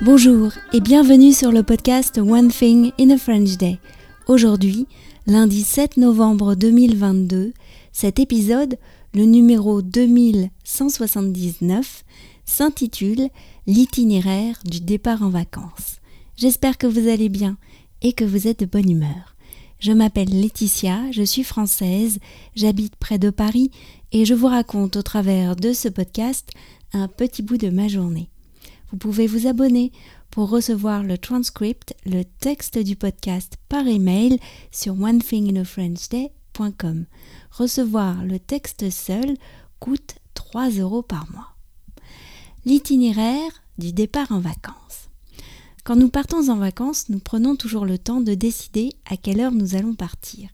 Bonjour et bienvenue sur le podcast One Thing in a French Day. Aujourd'hui, lundi 7 novembre 2022, cet épisode, le numéro 2179, s'intitule L'itinéraire du départ en vacances. J'espère que vous allez bien et que vous êtes de bonne humeur. Je m'appelle Laetitia, je suis française, j'habite près de Paris et je vous raconte au travers de ce podcast un petit bout de ma journée. Vous pouvez vous abonner pour recevoir le transcript, le texte du podcast par email sur onethinginafrenchday.com. Recevoir le texte seul coûte 3 euros par mois. L'itinéraire du départ en vacances. Quand nous partons en vacances, nous prenons toujours le temps de décider à quelle heure nous allons partir.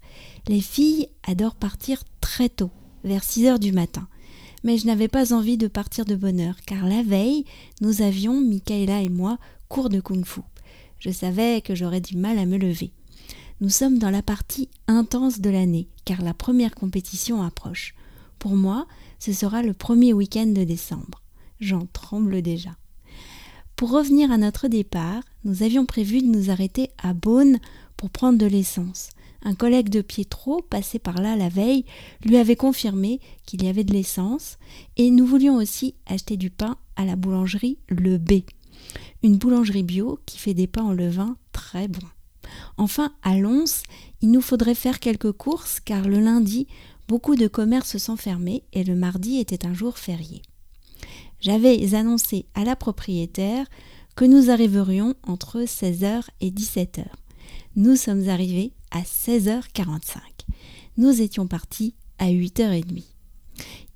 Les filles adorent partir très tôt, vers 6 heures du matin mais je n'avais pas envie de partir de bonne heure, car la veille, nous avions, Michaela et moi, cours de kung-fu. Je savais que j'aurais du mal à me lever. Nous sommes dans la partie intense de l'année, car la première compétition approche. Pour moi, ce sera le premier week-end de décembre. J'en tremble déjà. Pour revenir à notre départ, nous avions prévu de nous arrêter à Beaune pour prendre de l'essence. Un collègue de Pietro, passé par là la veille, lui avait confirmé qu'il y avait de l'essence, et nous voulions aussi acheter du pain à la boulangerie Le B, une boulangerie bio qui fait des pains en levain très bons. Enfin, à Lons, il nous faudrait faire quelques courses car le lundi, beaucoup de commerces sont fermés et le mardi était un jour férié. J'avais annoncé à la propriétaire que nous arriverions entre 16h et 17h. Nous sommes arrivés à 16h45. Nous étions partis à 8h30.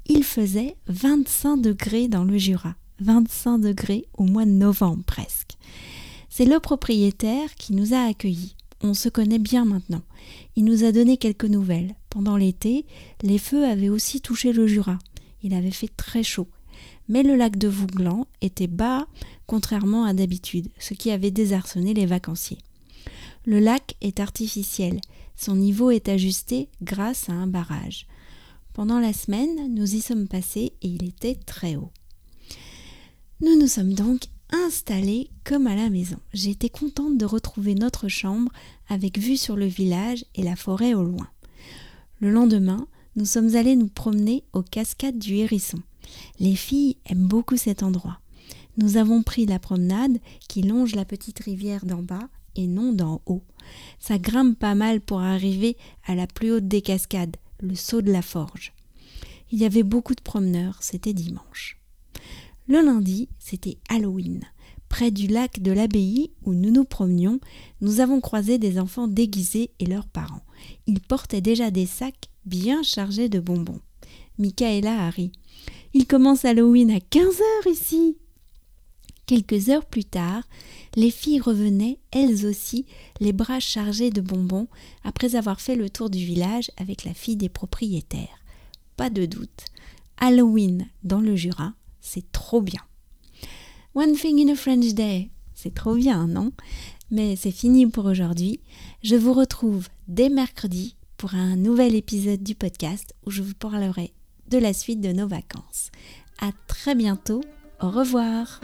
Il faisait 25 degrés dans le Jura, 25 degrés au mois de novembre presque. C'est le propriétaire qui nous a accueillis. On se connaît bien maintenant. Il nous a donné quelques nouvelles. Pendant l'été, les feux avaient aussi touché le Jura. Il avait fait très chaud. Mais le lac de Vouglan était bas, contrairement à d'habitude, ce qui avait désarçonné les vacanciers. Le lac est artificiel. Son niveau est ajusté grâce à un barrage. Pendant la semaine, nous y sommes passés et il était très haut. Nous nous sommes donc installés comme à la maison. J'étais contente de retrouver notre chambre avec vue sur le village et la forêt au loin. Le lendemain, nous sommes allés nous promener aux cascades du Hérisson. Les filles aiment beaucoup cet endroit. Nous avons pris la promenade qui longe la petite rivière d'en bas et non d'en haut. Ça grimpe pas mal pour arriver à la plus haute des cascades, le saut de la forge. Il y avait beaucoup de promeneurs, c'était dimanche. Le lundi, c'était Halloween. Près du lac de l'abbaye où nous nous promenions, nous avons croisé des enfants déguisés et leurs parents. Ils portaient déjà des sacs bien chargés de bonbons. Michaela a ri. Il commence Halloween à 15 heures ici. Quelques heures plus tard, les filles revenaient, elles aussi, les bras chargés de bonbons, après avoir fait le tour du village avec la fille des propriétaires. Pas de doute, Halloween dans le Jura, c'est trop bien. One thing in a French day, c'est trop bien, non? Mais c'est fini pour aujourd'hui. Je vous retrouve dès mercredi pour un nouvel épisode du podcast où je vous parlerai de la suite de nos vacances. À très bientôt. Au revoir.